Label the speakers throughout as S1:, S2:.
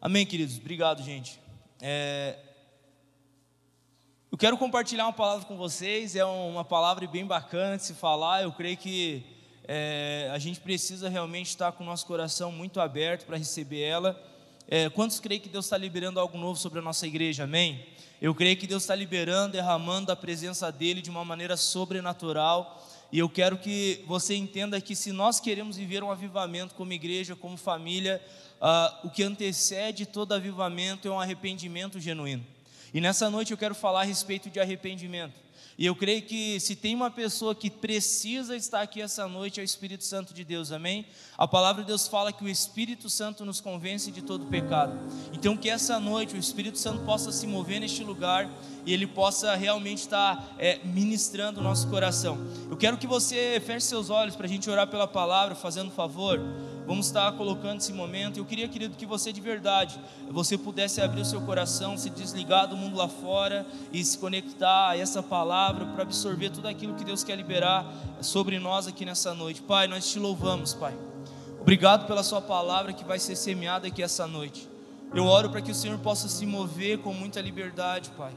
S1: Amém, queridos. Obrigado, gente. É... Eu quero compartilhar uma palavra com vocês. É uma palavra bem bacana de se falar. Eu creio que é... a gente precisa realmente estar com o nosso coração muito aberto para receber ela. É... Quantos creem que Deus está liberando algo novo sobre a nossa igreja? Amém? Eu creio que Deus está liberando, derramando a presença dele de uma maneira sobrenatural. E eu quero que você entenda que se nós queremos viver um avivamento como igreja, como família, uh, o que antecede todo avivamento é um arrependimento genuíno. E nessa noite eu quero falar a respeito de arrependimento. E eu creio que se tem uma pessoa que precisa estar aqui essa noite é o Espírito Santo de Deus, amém? A palavra de Deus fala que o Espírito Santo nos convence de todo pecado. Então que essa noite o Espírito Santo possa se mover neste lugar e ele possa realmente estar é, ministrando o nosso coração. Eu quero que você feche seus olhos para a gente orar pela palavra, fazendo favor. Vamos estar colocando esse momento. Eu queria, querido, que você de verdade, você pudesse abrir o seu coração, se desligar do mundo lá fora e se conectar a essa palavra para absorver tudo aquilo que Deus quer liberar sobre nós aqui nessa noite. Pai, nós te louvamos, Pai. Obrigado pela sua palavra que vai ser semeada aqui essa noite. Eu oro para que o Senhor possa se mover com muita liberdade, Pai.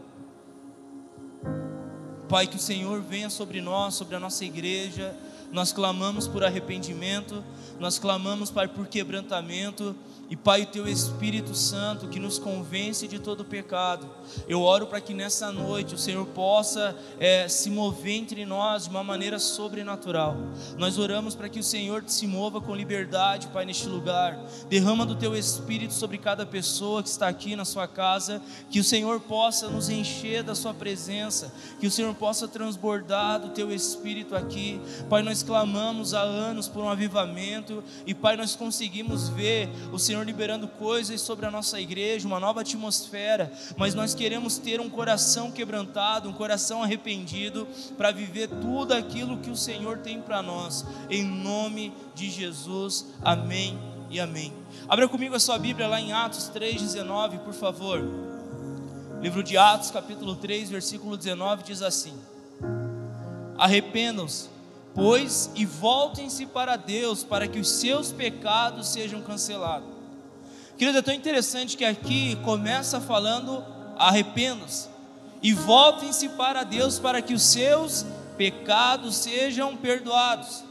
S1: Pai, que o Senhor venha sobre nós, sobre a nossa igreja. Nós clamamos por arrependimento, nós clamamos, Pai, por quebrantamento. E Pai, o teu Espírito Santo que nos convence de todo pecado. Eu oro para que nessa noite o Senhor possa é, se mover entre nós de uma maneira sobrenatural. Nós oramos para que o Senhor se mova com liberdade, Pai, neste lugar. Derrama do teu Espírito sobre cada pessoa que está aqui na sua casa. Que o Senhor possa nos encher da sua presença. Que o Senhor possa transbordar do teu Espírito aqui. Pai, nós clamamos há anos por um avivamento. E Pai, nós conseguimos ver o Senhor Senhor liberando coisas sobre a nossa igreja, uma nova atmosfera, mas nós queremos ter um coração quebrantado, um coração arrependido, para viver tudo aquilo que o Senhor tem para nós, em nome de Jesus, amém e amém. Abra comigo a sua Bíblia lá em Atos 3,19, por favor. Livro de Atos, capítulo 3, versículo 19, diz assim: Arrependam-se, pois, e voltem-se para Deus, para que os seus pecados sejam cancelados Querido, é tão interessante que aqui começa falando: arrependam-se e voltem-se para Deus para que os seus pecados sejam perdoados.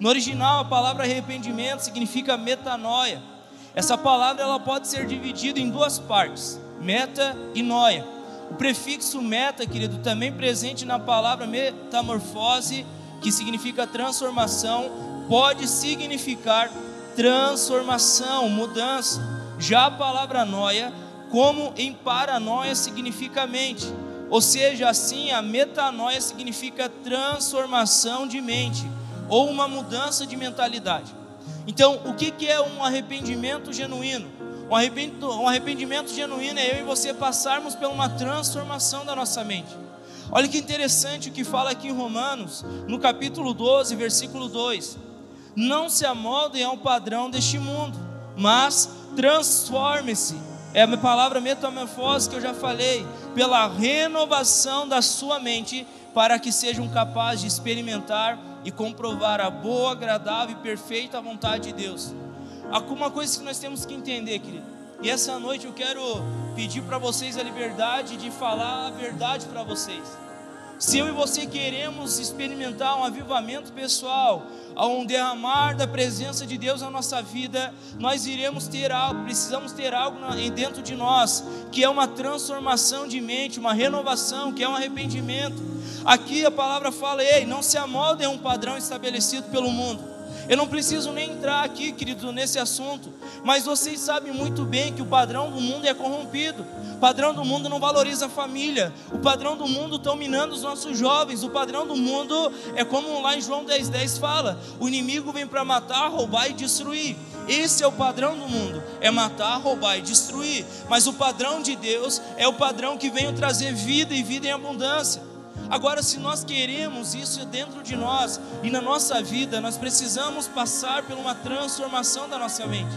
S1: No original, a palavra arrependimento significa metanoia. Essa palavra ela pode ser dividida em duas partes: meta e noia. O prefixo meta, querido, também presente na palavra metamorfose, que significa transformação, pode significar transformação, mudança. Já a palavra noia, como em paranoia significa mente, ou seja, assim a metanoia significa transformação de mente ou uma mudança de mentalidade. Então, o que é um arrependimento genuíno? Um arrependimento genuíno é eu e você passarmos por uma transformação da nossa mente. Olha que interessante o que fala aqui em Romanos, no capítulo 12, versículo 2: Não se amoldem ao padrão deste mundo, mas transforme-se. É a palavra metamorfose que eu já falei, pela renovação da sua mente, para que sejam capazes de experimentar e comprovar a boa, agradável e perfeita vontade de Deus. Alguma coisa que nós temos que entender, querido. E essa noite eu quero pedir para vocês a liberdade de falar a verdade para vocês. Se eu e você queremos experimentar um avivamento pessoal, um derramar da presença de Deus na nossa vida, nós iremos ter algo, precisamos ter algo dentro de nós, que é uma transformação de mente, uma renovação, que é um arrependimento. Aqui a palavra fala: ei, não se amoldem a um padrão estabelecido pelo mundo. Eu não preciso nem entrar aqui, querido, nesse assunto, mas vocês sabem muito bem que o padrão do mundo é corrompido. O padrão do mundo não valoriza a família. O padrão do mundo está minando os nossos jovens. O padrão do mundo é como lá em João 10,10 10 fala: o inimigo vem para matar, roubar e destruir. Esse é o padrão do mundo: é matar, roubar e destruir. Mas o padrão de Deus é o padrão que vem trazer vida e vida em abundância. Agora, se nós queremos isso dentro de nós e na nossa vida, nós precisamos passar por uma transformação da nossa mente.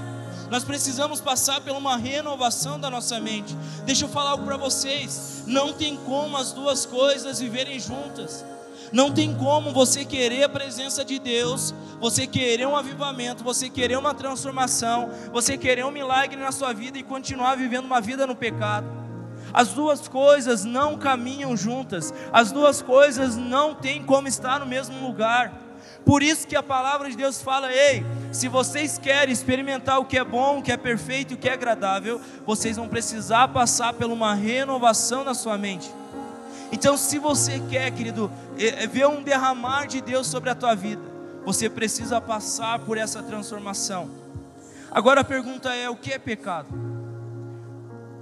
S1: Nós precisamos passar por uma renovação da nossa mente. Deixa eu falar algo para vocês: não tem como as duas coisas viverem juntas. Não tem como você querer a presença de Deus, você querer um avivamento, você querer uma transformação, você querer um milagre na sua vida e continuar vivendo uma vida no pecado. As duas coisas não caminham juntas, as duas coisas não têm como estar no mesmo lugar. Por isso que a palavra de Deus fala: ei, se vocês querem experimentar o que é bom, o que é perfeito, o que é agradável, vocês vão precisar passar por uma renovação na sua mente. Então, se você quer, querido, é, é ver um derramar de Deus sobre a tua vida, você precisa passar por essa transformação. Agora a pergunta é: o que é pecado?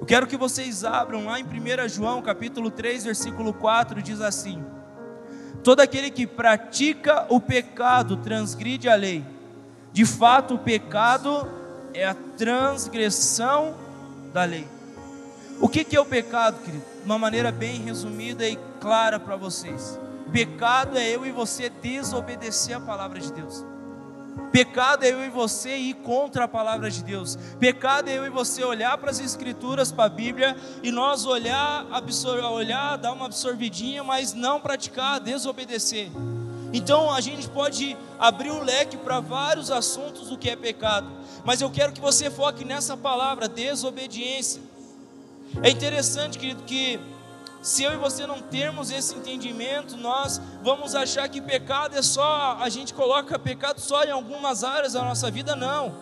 S1: Eu quero que vocês abram lá em 1 João, capítulo 3, versículo 4, diz assim: Todo aquele que pratica o pecado transgride a lei. De fato, o pecado é a transgressão da lei. O que é o pecado, querido? De uma maneira bem resumida e clara para vocês. Pecado é eu e você desobedecer a palavra de Deus. Pecado é eu e você ir contra a palavra de Deus. Pecado é eu e você olhar para as Escrituras, para a Bíblia, e nós olhar, absor olhar, dar uma absorvidinha, mas não praticar, desobedecer. Então a gente pode abrir o leque para vários assuntos do que é pecado, mas eu quero que você foque nessa palavra, desobediência. É interessante, querido, que se eu e você não termos esse entendimento, nós vamos achar que pecado é só, a gente coloca pecado só em algumas áreas da nossa vida, não.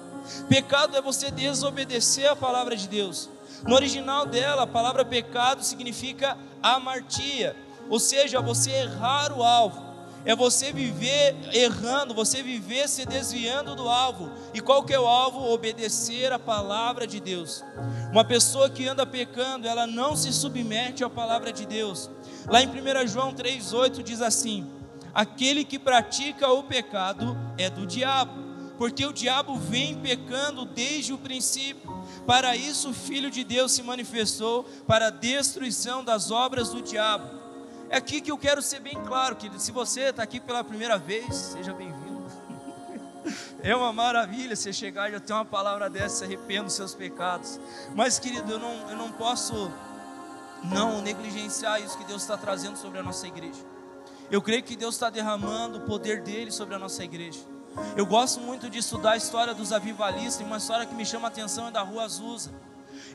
S1: Pecado é você desobedecer a palavra de Deus. No original dela, a palavra pecado significa amartia, ou seja, você errar o alvo é você viver errando, você viver se desviando do alvo. E qual que é o alvo? Obedecer a palavra de Deus. Uma pessoa que anda pecando, ela não se submete à palavra de Deus. Lá em 1 João 3,8 diz assim: Aquele que pratica o pecado é do diabo, porque o diabo vem pecando desde o princípio. Para isso o Filho de Deus se manifestou para a destruição das obras do diabo. É aqui que eu quero ser bem claro, querido. Se você está aqui pela primeira vez, seja bem-vindo. É uma maravilha você chegar e já ter uma palavra dessa, se arrependa seus pecados. Mas, querido, eu não, eu não posso não negligenciar isso que Deus está trazendo sobre a nossa igreja. Eu creio que Deus está derramando o poder dele sobre a nossa igreja. Eu gosto muito de estudar a história dos avivalistas, e uma história que me chama a atenção é da Rua Azusa.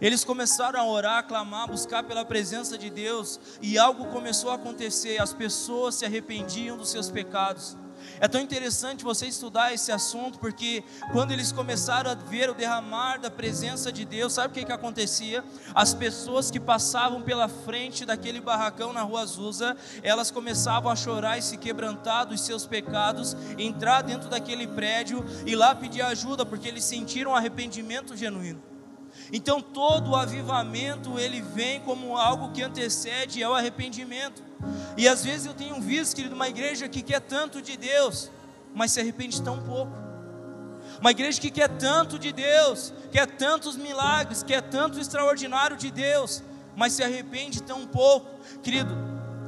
S1: Eles começaram a orar, a clamar, buscar pela presença de Deus, e algo começou a acontecer, as pessoas se arrependiam dos seus pecados. É tão interessante você estudar esse assunto, porque quando eles começaram a ver o derramar da presença de Deus, sabe o que, que acontecia? As pessoas que passavam pela frente daquele barracão na rua Azusa, elas começavam a chorar e se quebrantar dos seus pecados, entrar dentro daquele prédio e lá pedir ajuda, porque eles sentiram arrependimento genuíno. Então todo o avivamento ele vem como algo que antecede ao arrependimento. E às vezes eu tenho visto, querido, uma igreja que quer tanto de Deus, mas se arrepende tão pouco. Uma igreja que quer tanto de Deus, quer tantos milagres, quer tanto extraordinário de Deus, mas se arrepende tão pouco. Querido,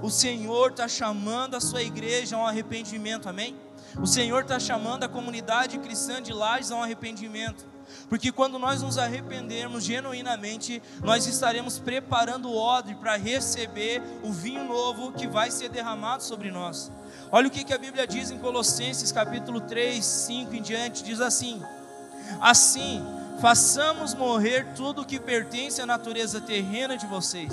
S1: o Senhor está chamando a sua igreja a um arrependimento, amém? O Senhor está chamando a comunidade cristã de Lages a um arrependimento. Porque quando nós nos arrependermos genuinamente, nós estaremos preparando o odre para receber o vinho novo que vai ser derramado sobre nós. Olha o que, a Bíblia diz em Colossenses capítulo 3, 5 em diante, diz assim: Assim, façamos morrer tudo que pertence à natureza terrena de vocês.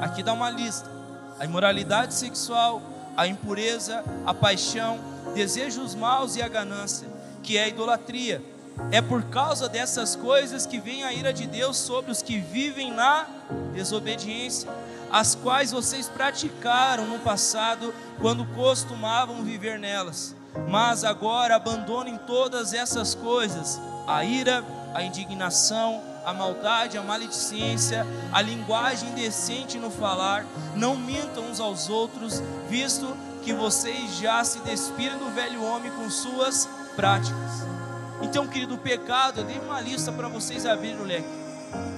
S1: Aqui dá uma lista: a imoralidade sexual, a impureza, a paixão, desejos maus e a ganância, que é a idolatria é por causa dessas coisas que vem a ira de Deus sobre os que vivem na desobediência, as quais vocês praticaram no passado quando costumavam viver nelas. Mas agora abandonem todas essas coisas: a ira, a indignação, a maldade, a maledicência, a linguagem indecente no falar. Não mintam uns aos outros, visto que vocês já se despiram do velho homem com suas práticas. Então, querido, o pecado, eu dei uma lista para vocês abrirem o leque.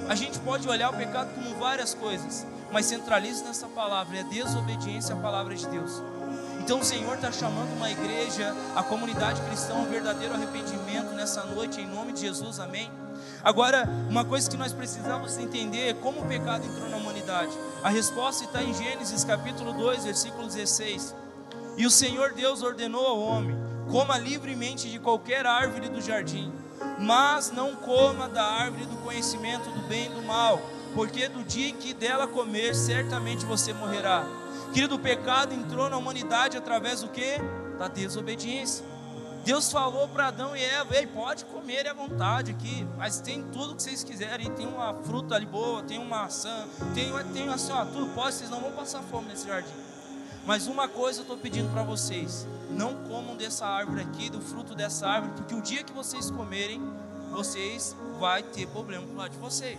S1: A gente pode olhar o pecado como várias coisas, mas centralize nessa palavra, é desobediência à palavra de Deus. Então o Senhor está chamando uma igreja, a comunidade cristã, um verdadeiro arrependimento nessa noite, em nome de Jesus, amém? Agora, uma coisa que nós precisamos entender é como o pecado entrou na humanidade. A resposta está em Gênesis capítulo 2, versículo 16. E o Senhor Deus ordenou ao homem: coma livremente de qualquer árvore do jardim, mas não coma da árvore do conhecimento do bem e do mal, porque do dia que dela comer, certamente você morrerá. Querido, o pecado entrou na humanidade através do que? Da desobediência. Deus falou para Adão e Eva: Ei, pode comer à vontade aqui, mas tem tudo que vocês quiserem. Tem uma fruta ali boa, tem uma maçã, tem, tem assim, ó, tudo pode, vocês não vão passar fome nesse jardim. Mas uma coisa eu estou pedindo para vocês: não comam dessa árvore aqui, do fruto dessa árvore, porque o dia que vocês comerem, vocês vai ter problema com o lado de vocês.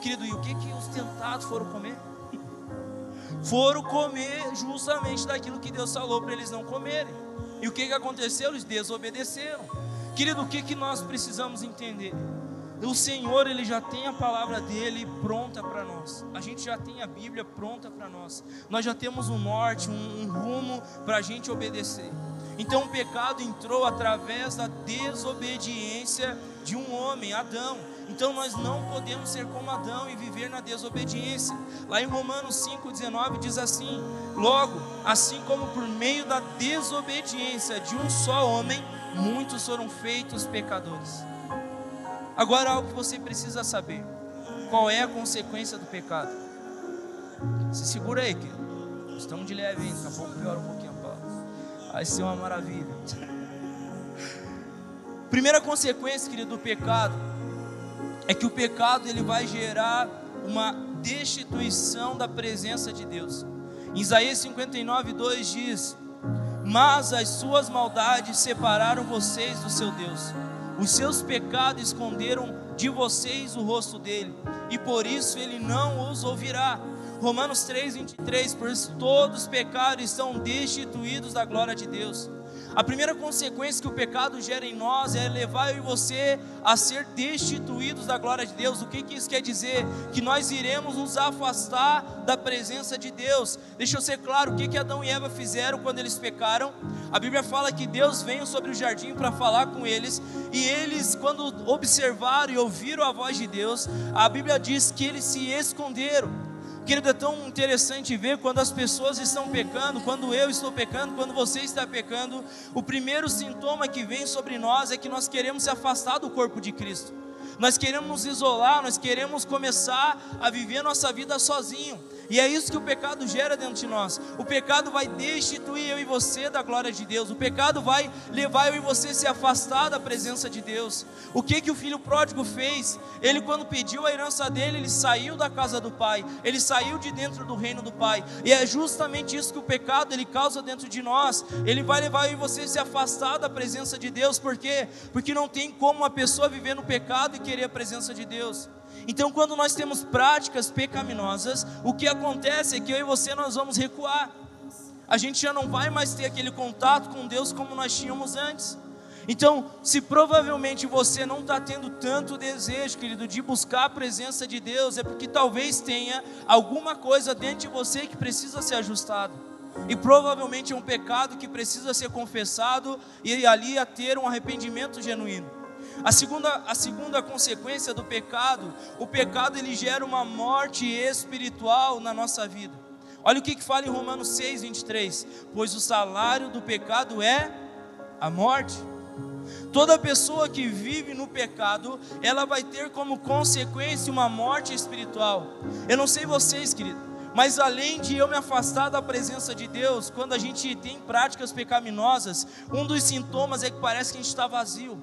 S1: Querido, e o que, que os tentados foram comer? Foram comer justamente daquilo que Deus falou para eles não comerem. E o que, que aconteceu? Eles desobedeceram. Querido, o que, que nós precisamos entender? O Senhor, Ele já tem a palavra dele pronta para nós. A gente já tem a Bíblia pronta para nós. Nós já temos um norte, um, um rumo para a gente obedecer. Então o pecado entrou através da desobediência de um homem, Adão. Então nós não podemos ser como Adão e viver na desobediência. Lá em Romanos 5,19 diz assim: Logo, assim como por meio da desobediência de um só homem, muitos foram feitos pecadores. Agora, algo que você precisa saber: qual é a consequência do pecado? Se segura aí, querido. Estamos de leve, hein? Daqui a pouco piora um pouquinho a palavra. Vai ser uma maravilha. Primeira consequência, querido, do pecado é que o pecado ele vai gerar uma destituição da presença de Deus. Em Isaías 59, 2 diz: Mas as suas maldades separaram vocês do seu Deus os seus pecados esconderam de vocês o rosto dele, e por isso ele não os ouvirá. Romanos 3, 23, por isso todos os pecados estão destituídos da glória de Deus. A primeira consequência que o pecado gera em nós é levar eu e você a ser destituídos da glória de Deus. O que, que isso quer dizer? Que nós iremos nos afastar da presença de Deus. Deixa eu ser claro, o que, que Adão e Eva fizeram quando eles pecaram? A Bíblia fala que Deus veio sobre o jardim para falar com eles, e eles, quando observaram e ouviram a voz de Deus, a Bíblia diz que eles se esconderam. Querido, é tão interessante ver quando as pessoas estão pecando, quando eu estou pecando, quando você está pecando, o primeiro sintoma que vem sobre nós é que nós queremos se afastar do corpo de Cristo. Nós queremos nos isolar, nós queremos começar a viver nossa vida sozinho. E é isso que o pecado gera dentro de nós. O pecado vai destituir eu e você da glória de Deus. O pecado vai levar eu e você a se afastar da presença de Deus. O que que o filho pródigo fez? Ele quando pediu a herança dele, ele saiu da casa do pai. Ele saiu de dentro do reino do pai. E é justamente isso que o pecado ele causa dentro de nós. Ele vai levar eu e você a se afastar da presença de Deus. Por quê? Porque não tem como uma pessoa viver no pecado e querer a presença de Deus. Então, quando nós temos práticas pecaminosas, o que acontece é que eu e você nós vamos recuar. A gente já não vai mais ter aquele contato com Deus como nós tínhamos antes. Então, se provavelmente você não está tendo tanto desejo, querido, de buscar a presença de Deus, é porque talvez tenha alguma coisa dentro de você que precisa ser ajustado. E provavelmente é um pecado que precisa ser confessado e ali a ter um arrependimento genuíno. A segunda, a segunda consequência do pecado, o pecado ele gera uma morte espiritual na nossa vida. Olha o que, que fala em Romanos 6, 23. Pois o salário do pecado é a morte. Toda pessoa que vive no pecado, ela vai ter como consequência uma morte espiritual. Eu não sei vocês, querido, mas além de eu me afastar da presença de Deus, quando a gente tem práticas pecaminosas, um dos sintomas é que parece que a gente está vazio.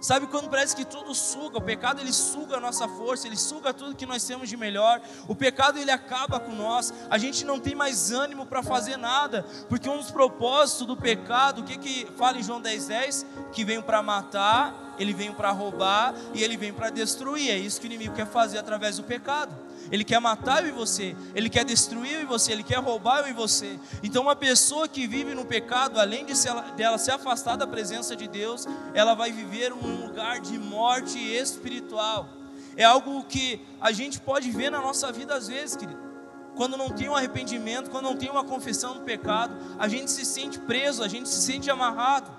S1: Sabe quando parece que tudo suga? O pecado ele suga a nossa força, ele suga tudo que nós temos de melhor. O pecado ele acaba com nós. A gente não tem mais ânimo para fazer nada, porque um dos propósitos do pecado, o que que fala em João 10:10, 10? que veio para matar, ele veio para roubar e ele vem para destruir. É isso que o inimigo quer fazer através do pecado. Ele quer matar eu e você, ele quer destruir eu e você, ele quer roubar eu e você. Então, uma pessoa que vive no pecado, além de se, dela se afastar da presença de Deus, ela vai viver um lugar de morte espiritual. É algo que a gente pode ver na nossa vida às vezes, querido quando não tem um arrependimento, quando não tem uma confissão do pecado, a gente se sente preso, a gente se sente amarrado.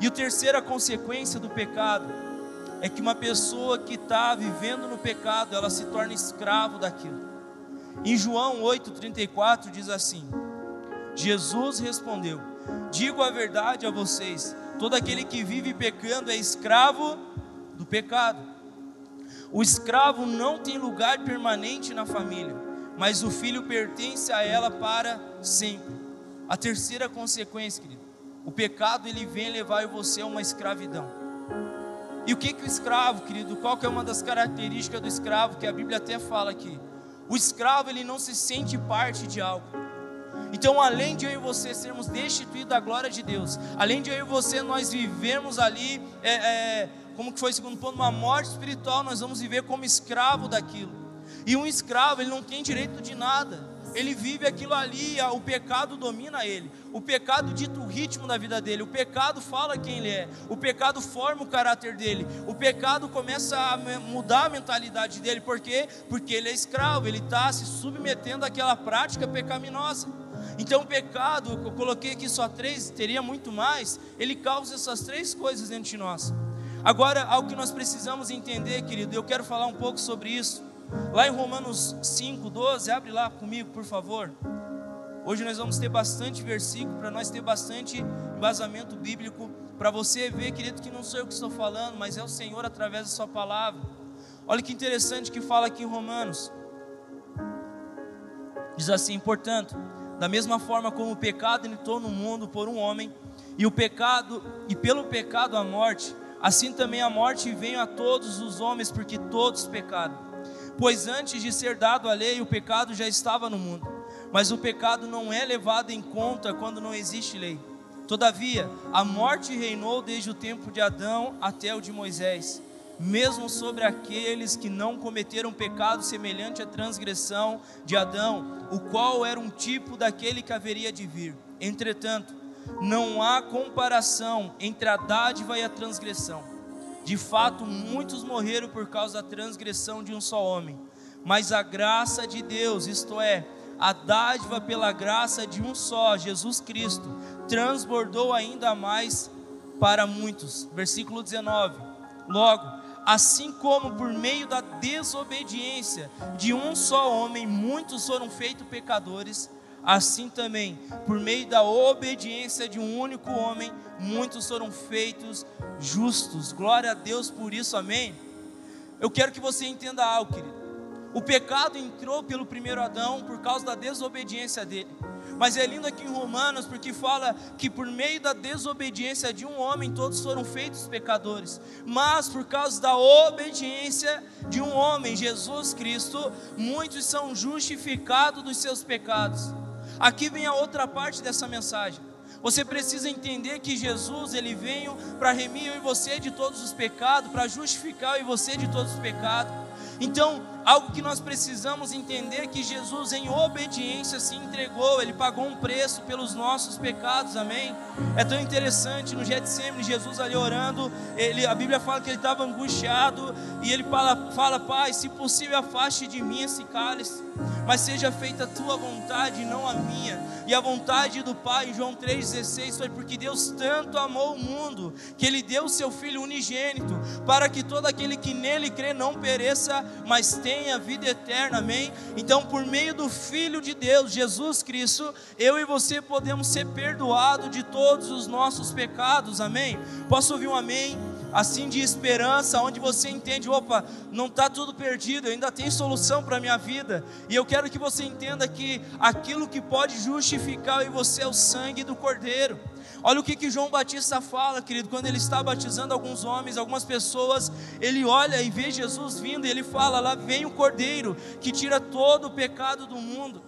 S1: E a terceira consequência do pecado é que uma pessoa que está vivendo no pecado, ela se torna escravo daquilo. Em João 8,34 diz assim: Jesus respondeu: Digo a verdade a vocês: todo aquele que vive pecando é escravo do pecado. O escravo não tem lugar permanente na família, mas o filho pertence a ela para sempre. A terceira consequência, querido, o pecado ele vem levar você a uma escravidão. E o que que o escravo, querido? Qual que é uma das características do escravo que a Bíblia até fala aqui? O escravo ele não se sente parte de algo. Então, além de eu e você sermos destituídos da glória de Deus, além de eu e você nós vivemos ali, é, é, como que foi segundo ponto, uma morte espiritual, nós vamos viver como escravo daquilo. E um escravo ele não tem direito de nada ele vive aquilo ali, o pecado domina ele. O pecado dita o ritmo da vida dele, o pecado fala quem ele é, o pecado forma o caráter dele, o pecado começa a mudar a mentalidade dele, por quê? Porque ele é escravo, ele está se submetendo àquela prática pecaminosa. Então o pecado, eu coloquei aqui só três, teria muito mais, ele causa essas três coisas dentro de nós. Agora, algo que nós precisamos entender, querido, eu quero falar um pouco sobre isso. Lá em Romanos 5, 12, abre lá comigo, por favor. Hoje nós vamos ter bastante versículo, para nós ter bastante embasamento bíblico, para você ver, querido, que não sou eu que estou falando, mas é o Senhor através da Sua palavra. Olha que interessante que fala aqui em Romanos. Diz assim: portanto, da mesma forma como o pecado entrou no mundo por um homem, e o pecado, e pelo pecado a morte, assim também a morte veio a todos os homens, porque todos pecaram. Pois antes de ser dado a lei, o pecado já estava no mundo. Mas o pecado não é levado em conta quando não existe lei. Todavia, a morte reinou desde o tempo de Adão até o de Moisés, mesmo sobre aqueles que não cometeram pecado semelhante à transgressão de Adão, o qual era um tipo daquele que haveria de vir. Entretanto, não há comparação entre a dádiva e a transgressão de fato, muitos morreram por causa da transgressão de um só homem, mas a graça de Deus, isto é, a dádiva pela graça de um só, Jesus Cristo, transbordou ainda mais para muitos. Versículo 19. Logo, assim como por meio da desobediência de um só homem muitos foram feitos pecadores, assim também, por meio da obediência de um único homem, muitos foram feitos justos. Glória a Deus por isso, amém? Eu quero que você entenda algo, querido. O pecado entrou pelo primeiro Adão por causa da desobediência dele. Mas é lindo aqui em Romanos porque fala que por meio da desobediência de um homem todos foram feitos pecadores. Mas por causa da obediência de um homem, Jesus Cristo, muitos são justificados dos seus pecados. Aqui vem a outra parte dessa mensagem. Você precisa entender que Jesus ele veio para remir eu e você de todos os pecados, para justificar eu e você de todos os pecados. Então, algo que nós precisamos entender é que Jesus, em obediência, se entregou, ele pagou um preço pelos nossos pecados, amém? É tão interessante no Getsemane, Jesus ali orando, ele, a Bíblia fala que ele estava angustiado e ele fala, fala, Pai, se possível, afaste de mim esse cálice, mas seja feita a tua vontade, não a minha. E a vontade do Pai, João 3,16, foi porque Deus tanto amou o mundo, que Ele deu o seu Filho unigênito, para que todo aquele que nele crê não pereça, mas tenha vida eterna, amém? Então, por meio do Filho de Deus, Jesus Cristo, eu e você podemos ser perdoados de todos os nossos pecados, amém? Posso ouvir um amém? Assim de esperança, onde você entende, opa, não está tudo perdido, ainda tem solução para a minha vida. E eu quero que você entenda que aquilo que pode justificar em você é o sangue do Cordeiro. Olha o que, que João Batista fala, querido, quando ele está batizando alguns homens, algumas pessoas, ele olha e vê Jesus vindo e ele fala: lá vem o Cordeiro que tira todo o pecado do mundo.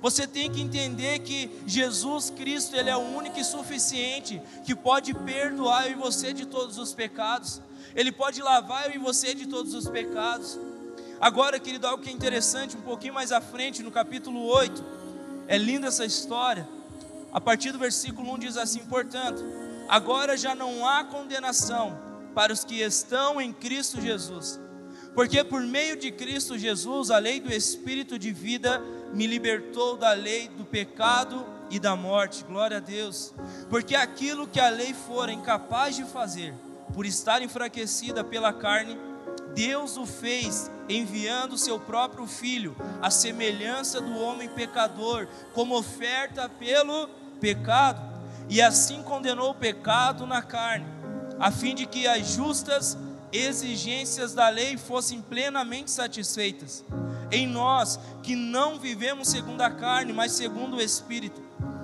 S1: Você tem que entender que Jesus Cristo, Ele é o único e suficiente que pode perdoar eu e você de todos os pecados. Ele pode lavar eu e você de todos os pecados. Agora, querido, algo que é interessante, um pouquinho mais à frente, no capítulo 8, é linda essa história. A partir do versículo 1 diz assim: Portanto, agora já não há condenação para os que estão em Cristo Jesus, porque por meio de Cristo Jesus, a lei do Espírito de vida me libertou da lei do pecado e da morte. Glória a Deus. Porque aquilo que a lei fora incapaz de fazer, por estar enfraquecida pela carne, Deus o fez enviando seu próprio filho, à semelhança do homem pecador, como oferta pelo pecado, e assim condenou o pecado na carne, a fim de que as justas exigências da lei fossem plenamente satisfeitas. Em nós, que não vivemos segundo a carne, mas segundo o Espírito.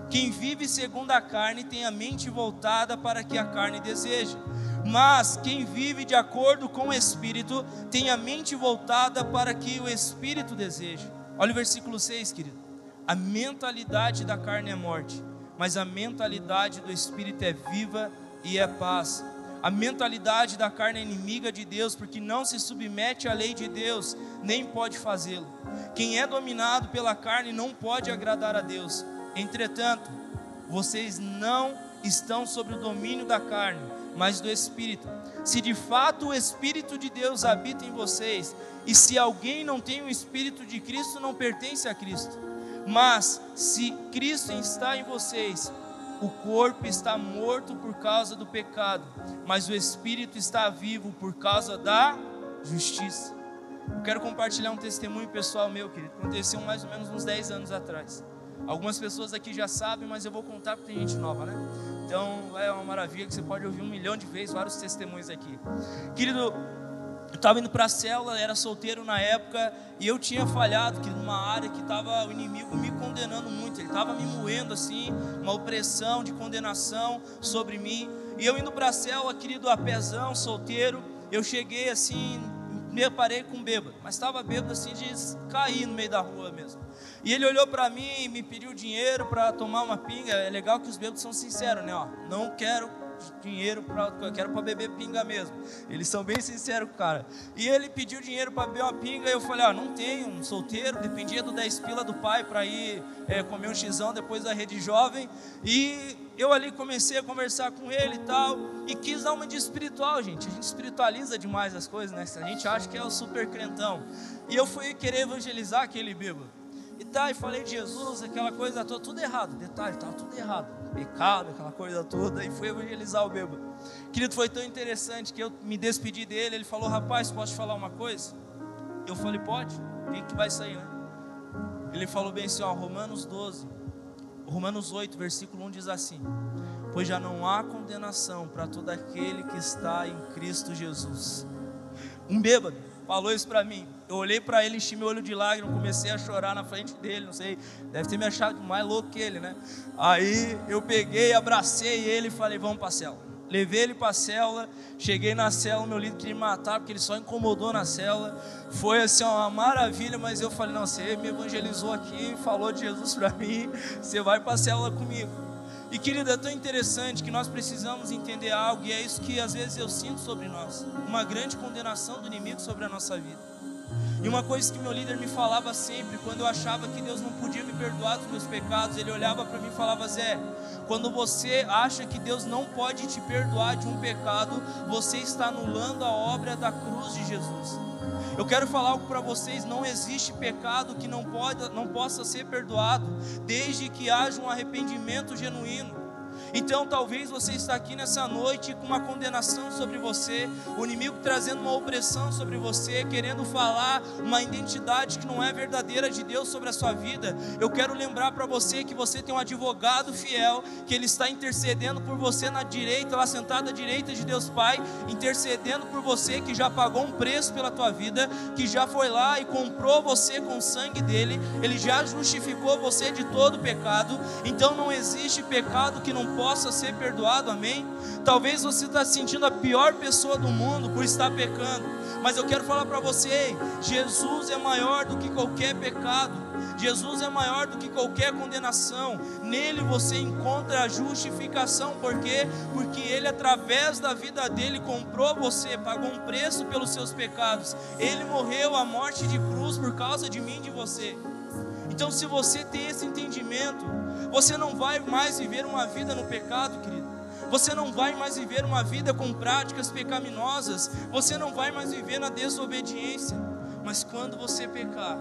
S1: Quem vive segundo a carne tem a mente voltada para que a carne deseja. Mas quem vive de acordo com o Espírito tem a mente voltada para que o Espírito deseja. Olha o versículo 6, querido. A mentalidade da carne é morte, mas a mentalidade do Espírito é viva e é paz. A mentalidade da carne é inimiga de Deus, porque não se submete à lei de Deus, nem pode fazê-lo. Quem é dominado pela carne não pode agradar a Deus. Entretanto, vocês não estão sob o domínio da carne, mas do Espírito. Se de fato o Espírito de Deus habita em vocês, e se alguém não tem o Espírito de Cristo, não pertence a Cristo. Mas se Cristo está em vocês, o corpo está morto por causa do pecado, mas o espírito está vivo por causa da justiça. Eu quero compartilhar um testemunho pessoal meu, querido. Aconteceu mais ou menos uns 10 anos atrás. Algumas pessoas aqui já sabem, mas eu vou contar porque tem gente nova, né? Então é uma maravilha que você pode ouvir um milhão de vezes vários testemunhos aqui. Querido, eu estava indo para a célula, era solteiro na época, e eu tinha falhado que numa área que estava o inimigo me condenando muito, ele estava me moendo assim, uma opressão de condenação sobre mim. E eu indo para a célula, querido, a pezão, solteiro, eu cheguei assim, me parei com bêbado, mas estava bêbado assim de cair no meio da rua mesmo. E ele olhou para mim e me pediu dinheiro para tomar uma pinga. É legal que os bêbados são sinceros, né? Ó, não quero dinheiro para eu quero para beber pinga mesmo. Eles são bem sinceros, cara. E ele pediu dinheiro para beber uma pinga e eu falei: "Ah, não tenho, um solteiro, dependia do 10 pila do pai para ir é, comer um xizão depois da rede jovem". E eu ali comecei a conversar com ele e tal, e quis dar uma de espiritual, gente. A gente espiritualiza demais as coisas, né? A gente acha que é o super crentão. E eu fui querer evangelizar aquele bêbado. E tá, e falei de Jesus, aquela coisa toda, tudo errado. Detalhe, estava tudo errado pecado, aquela coisa toda, e fui evangelizar o bêbado. Querido, foi tão interessante que eu me despedi dele. Ele falou: Rapaz, posso te falar uma coisa? Eu falei: Pode, o que, que vai sair, né? Ele falou bem assim: ó, Romanos 12, Romanos 8, versículo 1 diz assim: Pois já não há condenação para todo aquele que está em Cristo Jesus. Um bêbado falou isso para mim. Eu olhei para ele, enchi meu olho de lágrimas, comecei a chorar na frente dele, não sei, deve ter me achado mais louco que ele, né? Aí eu peguei, abracei ele e falei: Vamos para a célula. Levei ele para a célula, cheguei na célula, meu líder queria me matar, porque ele só incomodou na célula. Foi assim uma maravilha, mas eu falei: Não, você me evangelizou aqui, falou de Jesus para mim, você vai para a célula comigo. E querida, é tão interessante que nós precisamos entender algo, e é isso que às vezes eu sinto sobre nós: uma grande condenação do inimigo sobre a nossa vida. E uma coisa que meu líder me falava sempre, quando eu achava que Deus não podia me perdoar dos meus pecados, ele olhava para mim e falava: Zé, quando você acha que Deus não pode te perdoar de um pecado, você está anulando a obra da cruz de Jesus. Eu quero falar algo para vocês: não existe pecado que não, pode, não possa ser perdoado, desde que haja um arrependimento genuíno. Então, talvez você está aqui nessa noite com uma condenação sobre você, o inimigo trazendo uma opressão sobre você, querendo falar uma identidade que não é verdadeira de Deus sobre a sua vida. Eu quero lembrar para você que você tem um advogado fiel, que ele está intercedendo por você na direita, lá sentado à direita de Deus Pai, intercedendo por você que já pagou um preço pela tua vida, que já foi lá e comprou você com o sangue dele, ele já justificou você de todo pecado. Então não existe pecado que não possa ser perdoado, amém? Talvez você está sentindo a pior pessoa do mundo por estar pecando, mas eu quero falar para você: Jesus é maior do que qualquer pecado. Jesus é maior do que qualquer condenação. Nele você encontra a justificação. Por quê? Porque ele através da vida dele comprou você, pagou um preço pelos seus pecados. Ele morreu a morte de cruz por causa de mim e de você. Então, se você tem esse entendimento, você não vai mais viver uma vida no pecado, querido. Você não vai mais viver uma vida com práticas pecaminosas. Você não vai mais viver na desobediência. Mas quando você pecar,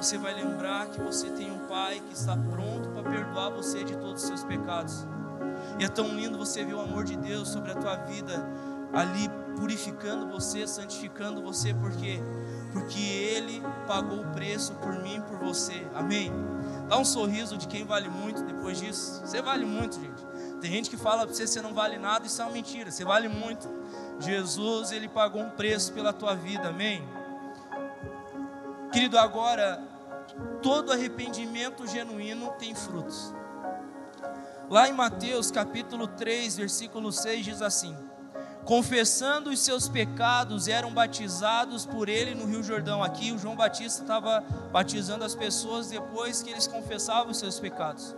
S1: você vai lembrar que você tem um Pai que está pronto para perdoar você de todos os seus pecados. E é tão lindo você ver o amor de Deus sobre a tua vida ali purificando você, santificando você, porque porque ele pagou o preço por mim por você. Amém. Dá um sorriso de quem vale muito depois disso. Você vale muito, gente. Tem gente que fala para você você não vale nada, isso é uma mentira. Você vale muito. Jesus, ele pagou um preço pela tua vida. Amém. Querido, agora todo arrependimento genuíno tem frutos. Lá em Mateus capítulo 3, versículo 6 diz assim: confessando os seus pecados, eram batizados por ele no Rio Jordão. Aqui o João Batista estava batizando as pessoas depois que eles confessavam os seus pecados.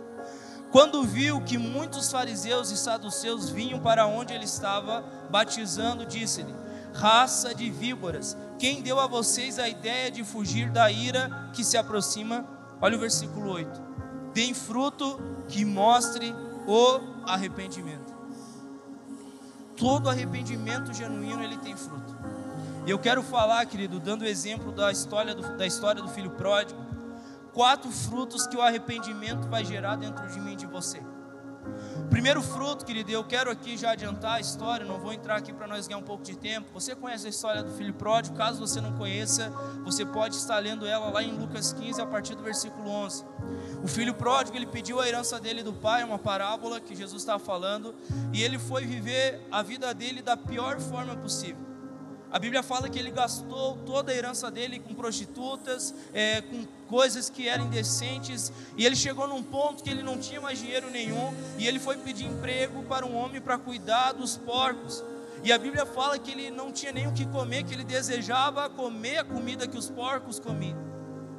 S1: Quando viu que muitos fariseus e saduceus vinham para onde ele estava batizando, disse-lhe: Raça de víboras, quem deu a vocês a ideia de fugir da ira que se aproxima? Olha o versículo 8: Deem fruto que mostre o arrependimento todo arrependimento genuíno ele tem fruto. E eu quero falar, querido, dando o exemplo da história do, da história do filho pródigo, quatro frutos que o arrependimento vai gerar dentro de mim e de você. Primeiro fruto, querido, eu quero aqui já adiantar a história, não vou entrar aqui para nós ganhar um pouco de tempo. Você conhece a história do filho pródigo? Caso você não conheça, você pode estar lendo ela lá em Lucas 15, a partir do versículo 11. O filho pródigo, ele pediu a herança dele do pai, uma parábola que Jesus estava falando, e ele foi viver a vida dele da pior forma possível. A Bíblia fala que ele gastou toda a herança dele com prostitutas, é, com coisas que eram indecentes, e ele chegou num ponto que ele não tinha mais dinheiro nenhum, e ele foi pedir emprego para um homem para cuidar dos porcos. E a Bíblia fala que ele não tinha nem o que comer, que ele desejava comer a comida que os porcos comiam.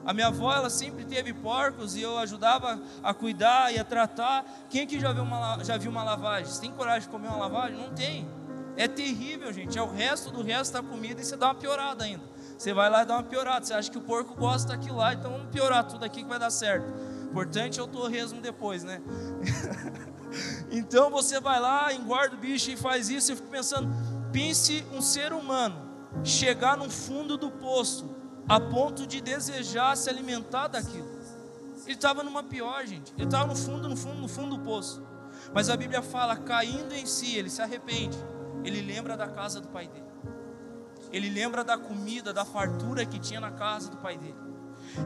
S1: A minha avó, ela sempre teve porcos e eu ajudava a cuidar e a tratar. Quem aqui já viu uma, já viu uma lavagem? Você tem coragem de comer uma lavagem? Não tem. É terrível, gente. É o resto do resto da comida e você dá uma piorada ainda. Você vai lá e dá uma piorada. Você acha que o porco gosta daquilo lá, então vamos piorar tudo aqui que vai dar certo. Importante é o torresmo depois, né? então você vai lá, engorda o bicho e faz isso. Eu fico pensando, pense um ser humano chegar no fundo do poço a ponto de desejar se alimentar daquilo. Ele estava numa pior, gente. Ele estava no fundo, no fundo, no fundo do poço. Mas a Bíblia fala, caindo em si, ele se arrepende ele lembra da casa do pai dele. Ele lembra da comida, da fartura que tinha na casa do pai dele.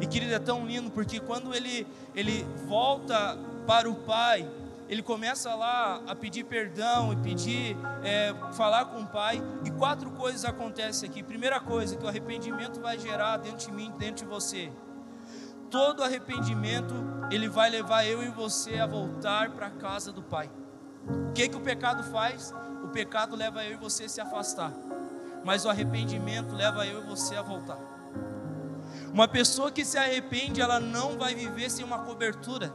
S1: E querido, é tão lindo porque quando ele, ele volta para o pai, ele começa lá a pedir perdão e pedir, é, falar com o pai. E quatro coisas acontecem aqui. Primeira coisa que o arrependimento vai gerar dentro de mim, dentro de você. Todo arrependimento ele vai levar eu e você a voltar para a casa do pai. O que que o pecado faz? Pecado leva eu e você a se afastar, mas o arrependimento leva eu e você a voltar. Uma pessoa que se arrepende, ela não vai viver sem uma cobertura.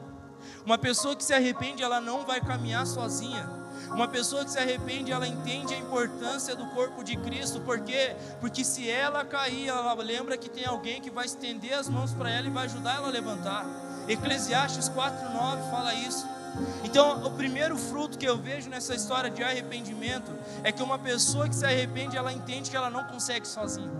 S1: Uma pessoa que se arrepende, ela não vai caminhar sozinha. Uma pessoa que se arrepende, ela entende a importância do corpo de Cristo, por quê? Porque se ela cair, ela lembra que tem alguém que vai estender as mãos para ela e vai ajudar ela a levantar. Eclesiastes 4:9 fala isso. Então, o primeiro fruto que eu vejo nessa história de arrependimento é que uma pessoa que se arrepende, ela entende que ela não consegue sozinha.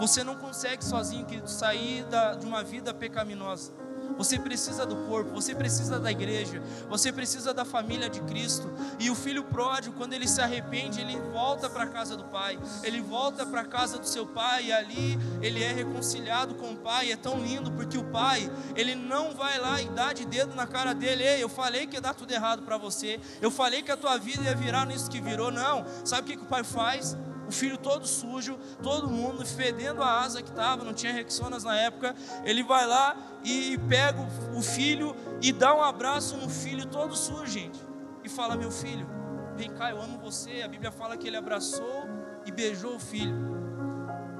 S1: Você não consegue sozinho que sair da, de uma vida pecaminosa. Você precisa do corpo, você precisa da igreja, você precisa da família de Cristo. E o filho pródigo, quando ele se arrepende, ele volta para a casa do pai, ele volta para a casa do seu pai, e ali ele é reconciliado com o pai. É tão lindo porque o pai, ele não vai lá e dá de dedo na cara dele: Ei, eu falei que ia dar tudo errado para você, eu falei que a tua vida ia virar nisso que virou. Não, sabe o que, que o pai faz? O filho todo sujo, todo mundo fedendo a asa que estava, não tinha Rexonas na época. Ele vai lá e pega o filho e dá um abraço no filho todo sujo, gente. E fala: Meu filho, vem cá, eu amo você. A Bíblia fala que ele abraçou e beijou o filho.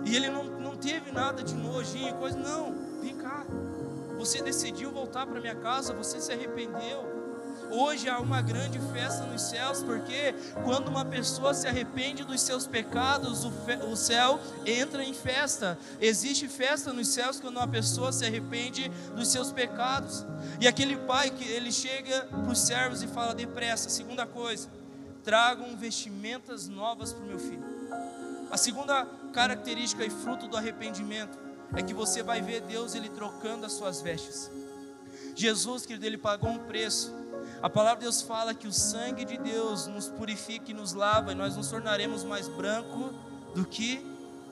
S1: E ele não, não teve nada de nojinho, coisa, não, vem cá. Você decidiu voltar para minha casa, você se arrependeu. Hoje há uma grande festa nos céus, porque quando uma pessoa se arrepende dos seus pecados, o, o céu entra em festa. Existe festa nos céus quando uma pessoa se arrepende dos seus pecados. E aquele pai que ele chega para os servos e fala: depressa. Segunda coisa, tragam vestimentas novas para o meu filho. A segunda característica e fruto do arrependimento é que você vai ver Deus ele trocando as suas vestes. Jesus, querido, ele pagou um preço A palavra de Deus fala que o sangue de Deus nos purifica e nos lava, e nós nos tornaremos mais branco do que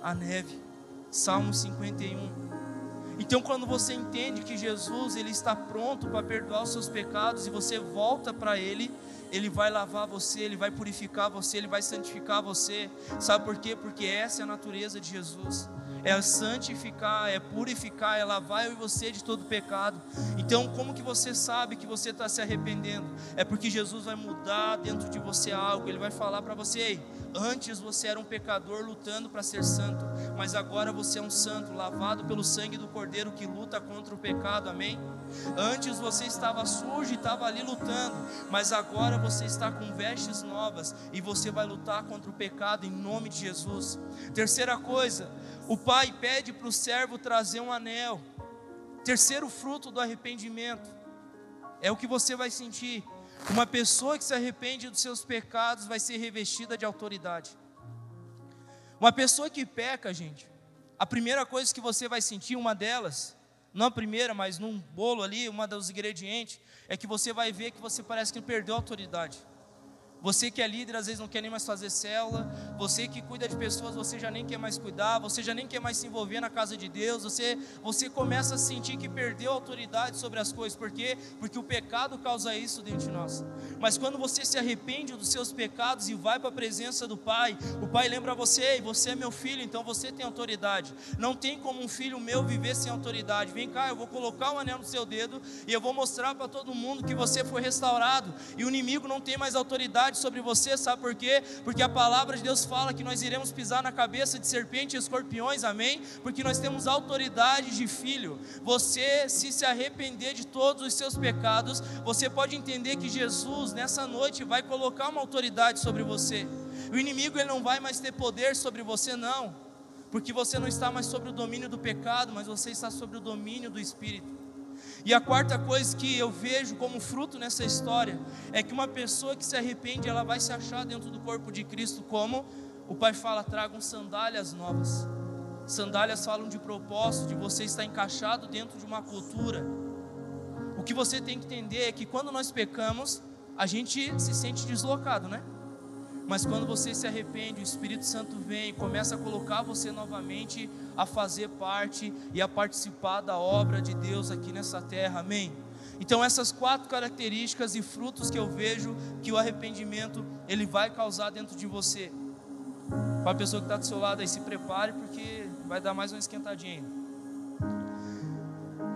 S1: a neve. Salmo 51. Então, quando você entende que Jesus ele está pronto para perdoar os seus pecados e você volta para Ele, Ele vai lavar você, Ele vai purificar você, Ele vai santificar você. Sabe por quê? Porque essa é a natureza de Jesus é santificar, é purificar, é lavar você de todo pecado. Então, como que você sabe que você está se arrependendo? É porque Jesus vai mudar dentro de você algo, Ele vai falar para você: Ei, antes você era um pecador lutando para ser santo, mas agora você é um santo, lavado pelo sangue do Cordeiro que luta contra o pecado, amém? Antes você estava sujo e estava ali lutando, mas agora você está com vestes novas e você vai lutar contra o pecado em nome de Jesus. Terceira coisa, o pai pede para o servo trazer um anel. Terceiro fruto do arrependimento é o que você vai sentir. Uma pessoa que se arrepende dos seus pecados vai ser revestida de autoridade. Uma pessoa que peca, gente, a primeira coisa que você vai sentir, uma delas, não a primeira, mas num bolo ali, uma dos ingredientes, é que você vai ver que você parece que perdeu a autoridade. Você que é líder, às vezes não quer nem mais fazer célula. Você que cuida de pessoas, você já nem quer mais cuidar. Você já nem quer mais se envolver na casa de Deus. Você, você começa a sentir que perdeu a autoridade sobre as coisas. Por quê? Porque o pecado causa isso dentro de nós. Mas quando você se arrepende dos seus pecados e vai para a presença do Pai, o Pai lembra você: você é meu filho, então você tem autoridade. Não tem como um filho meu viver sem autoridade. Vem cá, eu vou colocar um anel no seu dedo e eu vou mostrar para todo mundo que você foi restaurado. E o inimigo não tem mais autoridade autoridade sobre você, sabe por quê? Porque a palavra de Deus fala que nós iremos pisar na cabeça de serpente e escorpiões, amém? Porque nós temos autoridade de filho. Você, se se arrepender de todos os seus pecados, você pode entender que Jesus, nessa noite, vai colocar uma autoridade sobre você. O inimigo ele não vai mais ter poder sobre você, não, porque você não está mais sobre o domínio do pecado, mas você está sobre o domínio do Espírito. E a quarta coisa que eu vejo como fruto nessa história é que uma pessoa que se arrepende, ela vai se achar dentro do corpo de Cristo como o Pai fala, tragam sandálias novas. Sandálias falam de propósito, de você estar encaixado dentro de uma cultura. O que você tem que entender é que quando nós pecamos, a gente se sente deslocado, né? Mas quando você se arrepende, o Espírito Santo vem e começa a colocar você novamente a fazer parte e a participar da obra de Deus aqui nessa terra. Amém. Então essas quatro características e frutos que eu vejo que o arrependimento ele vai causar dentro de você. Para a pessoa que está do seu lado aí, se prepare porque vai dar mais uma esquentadinha.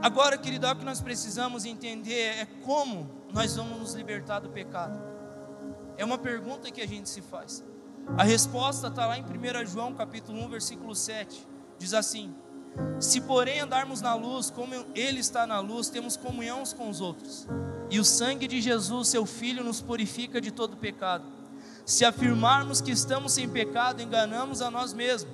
S1: Agora, querido, o que nós precisamos entender é como nós vamos nos libertar do pecado. É uma pergunta que a gente se faz. A resposta está lá em 1 João capítulo 1, versículo 7. Diz assim: Se porém andarmos na luz, como Ele está na luz, temos comunhão com os outros. E o sangue de Jesus, seu Filho, nos purifica de todo pecado. Se afirmarmos que estamos sem pecado, enganamos a nós mesmos,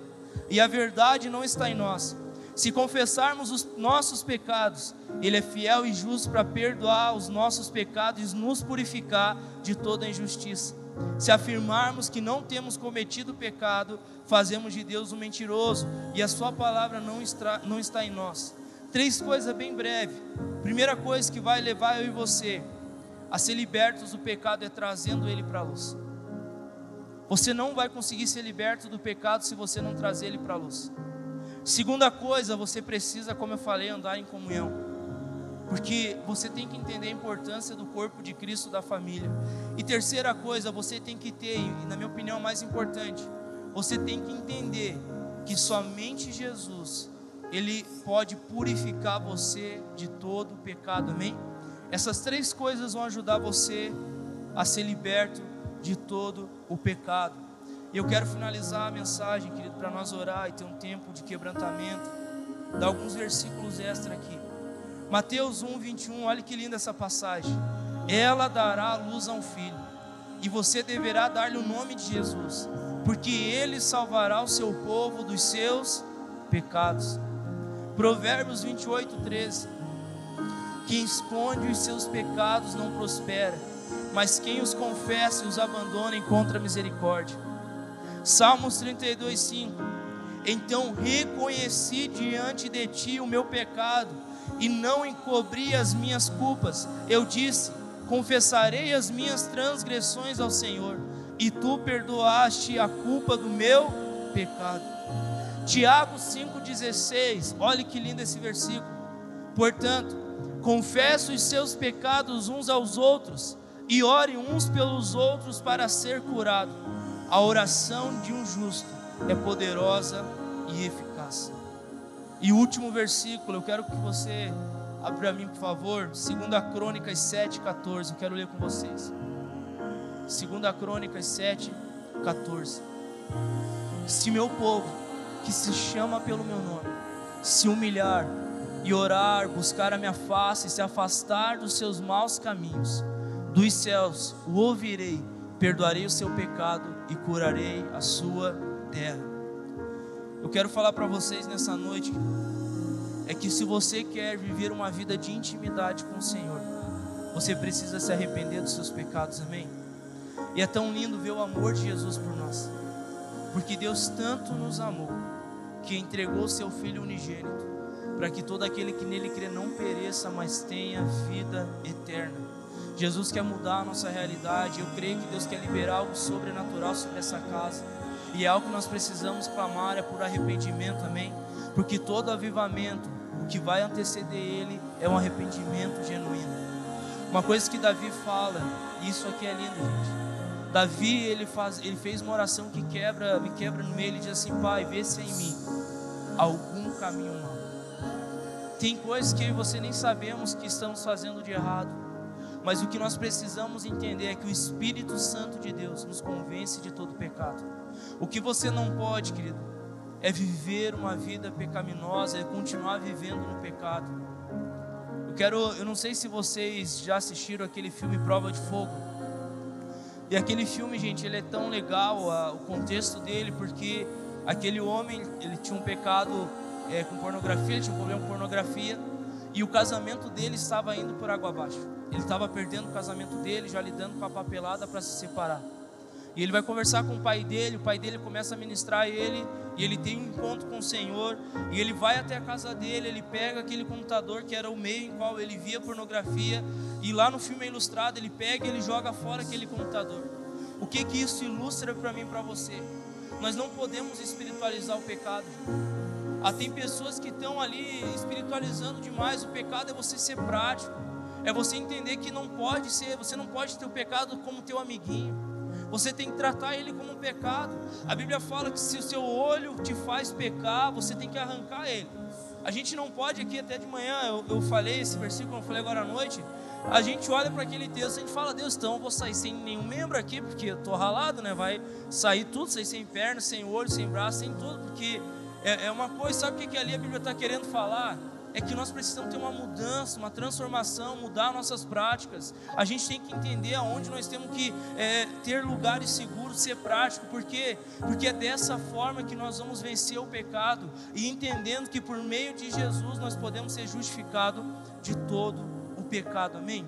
S1: e a verdade não está em nós. Se confessarmos os nossos pecados, Ele é fiel e justo para perdoar os nossos pecados e nos purificar de toda injustiça. Se afirmarmos que não temos cometido pecado, fazemos de Deus um mentiroso e a Sua palavra não está, não está em nós. Três coisas bem breves. Primeira coisa que vai levar eu e você a ser libertos do pecado é trazendo ele para a luz. Você não vai conseguir ser liberto do pecado se você não trazer ele para a luz. Segunda coisa, você precisa, como eu falei, andar em comunhão. Porque você tem que entender a importância do corpo de Cristo da família. E terceira coisa, você tem que ter, e na minha opinião mais importante, você tem que entender que somente Jesus, Ele pode purificar você de todo o pecado, amém? Essas três coisas vão ajudar você a ser liberto de todo o pecado. E eu quero finalizar a mensagem, querido, para nós orar e ter um tempo de quebrantamento. Dar alguns versículos extra aqui. Mateus 1, 21, olha que linda essa passagem. Ela dará luz a um filho, e você deverá dar-lhe o nome de Jesus, porque ele salvará o seu povo dos seus pecados. Provérbios 28, 13. Quem esconde os seus pecados não prospera, mas quem os confessa e os abandona encontra misericórdia. Salmos 32, 5. Então reconheci diante de ti o meu pecado e não encobri as minhas culpas. Eu disse: confessarei as minhas transgressões ao Senhor, e tu perdoaste a culpa do meu pecado. Tiago 5,16, olhe que lindo esse versículo. Portanto, confesse os seus pecados uns aos outros e ore uns pelos outros para ser curado. A oração de um justo é poderosa e eficaz. E último versículo, eu quero que você abra para mim, por favor, 2 Crônicas 7, 14. Eu quero ler com vocês. 2 Crônicas 7, 14. Se meu povo, que se chama pelo meu nome, se humilhar e orar, buscar a minha face se afastar dos seus maus caminhos, dos céus o ouvirei, perdoarei o seu pecado e curarei a sua terra. Eu quero falar para vocês nessa noite é que se você quer viver uma vida de intimidade com o Senhor, você precisa se arrepender dos seus pecados, amém? E é tão lindo ver o amor de Jesus por nós, porque Deus tanto nos amou que entregou seu Filho unigênito para que todo aquele que nele crê não pereça, mas tenha vida eterna. Jesus quer mudar a nossa realidade. Eu creio que Deus quer liberar algo sobrenatural sobre essa casa. E é algo que nós precisamos clamar é por arrependimento, amém? Porque todo avivamento, o que vai anteceder ele é um arrependimento genuíno. Uma coisa que Davi fala, e isso aqui é lindo, gente. Davi, ele, faz, ele fez uma oração que quebra, me quebra no meio, ele diz assim, Pai, vê se é em mim algum caminho mau. Tem coisas que eu e você nem sabemos que estamos fazendo de errado mas o que nós precisamos entender é que o Espírito Santo de Deus nos convence de todo pecado. O que você não pode, querido, é viver uma vida pecaminosa, é continuar vivendo no pecado. Eu quero, eu não sei se vocês já assistiram aquele filme Prova de Fogo. E aquele filme, gente, ele é tão legal, a, o contexto dele, porque aquele homem, ele tinha um pecado é, com pornografia, tinha um problema com pornografia, e o casamento dele estava indo por água abaixo. Ele estava perdendo o casamento dele, já lidando com a papelada para se separar. E ele vai conversar com o pai dele, o pai dele começa a ministrar ele, e ele tem um encontro com o Senhor, e ele vai até a casa dele, ele pega aquele computador que era o meio em qual ele via pornografia, e lá no filme ilustrado ele pega e ele joga fora aquele computador. O que que isso ilustra para mim para você? Nós não podemos espiritualizar o pecado. Ah, tem pessoas que estão ali espiritualizando demais. O pecado é você ser prático. É você entender que não pode ser, você não pode ter o pecado como teu amiguinho. Você tem que tratar ele como um pecado. A Bíblia fala que se o seu olho te faz pecar, você tem que arrancar ele. A gente não pode aqui até de manhã, eu, eu falei esse versículo, eu falei agora à noite. A gente olha para aquele texto, a gente fala, Deus, então eu vou sair sem nenhum membro aqui, porque eu tô ralado, né? Vai sair tudo, sair sem perna, sem olho, sem braço, sem tudo, porque é, é uma coisa, sabe o que, que ali a Bíblia está querendo falar? é que nós precisamos ter uma mudança, uma transformação, mudar nossas práticas. A gente tem que entender aonde nós temos que é, ter lugares seguros, ser prático, porque porque é dessa forma que nós vamos vencer o pecado e entendendo que por meio de Jesus nós podemos ser justificados de todo o pecado. Amém.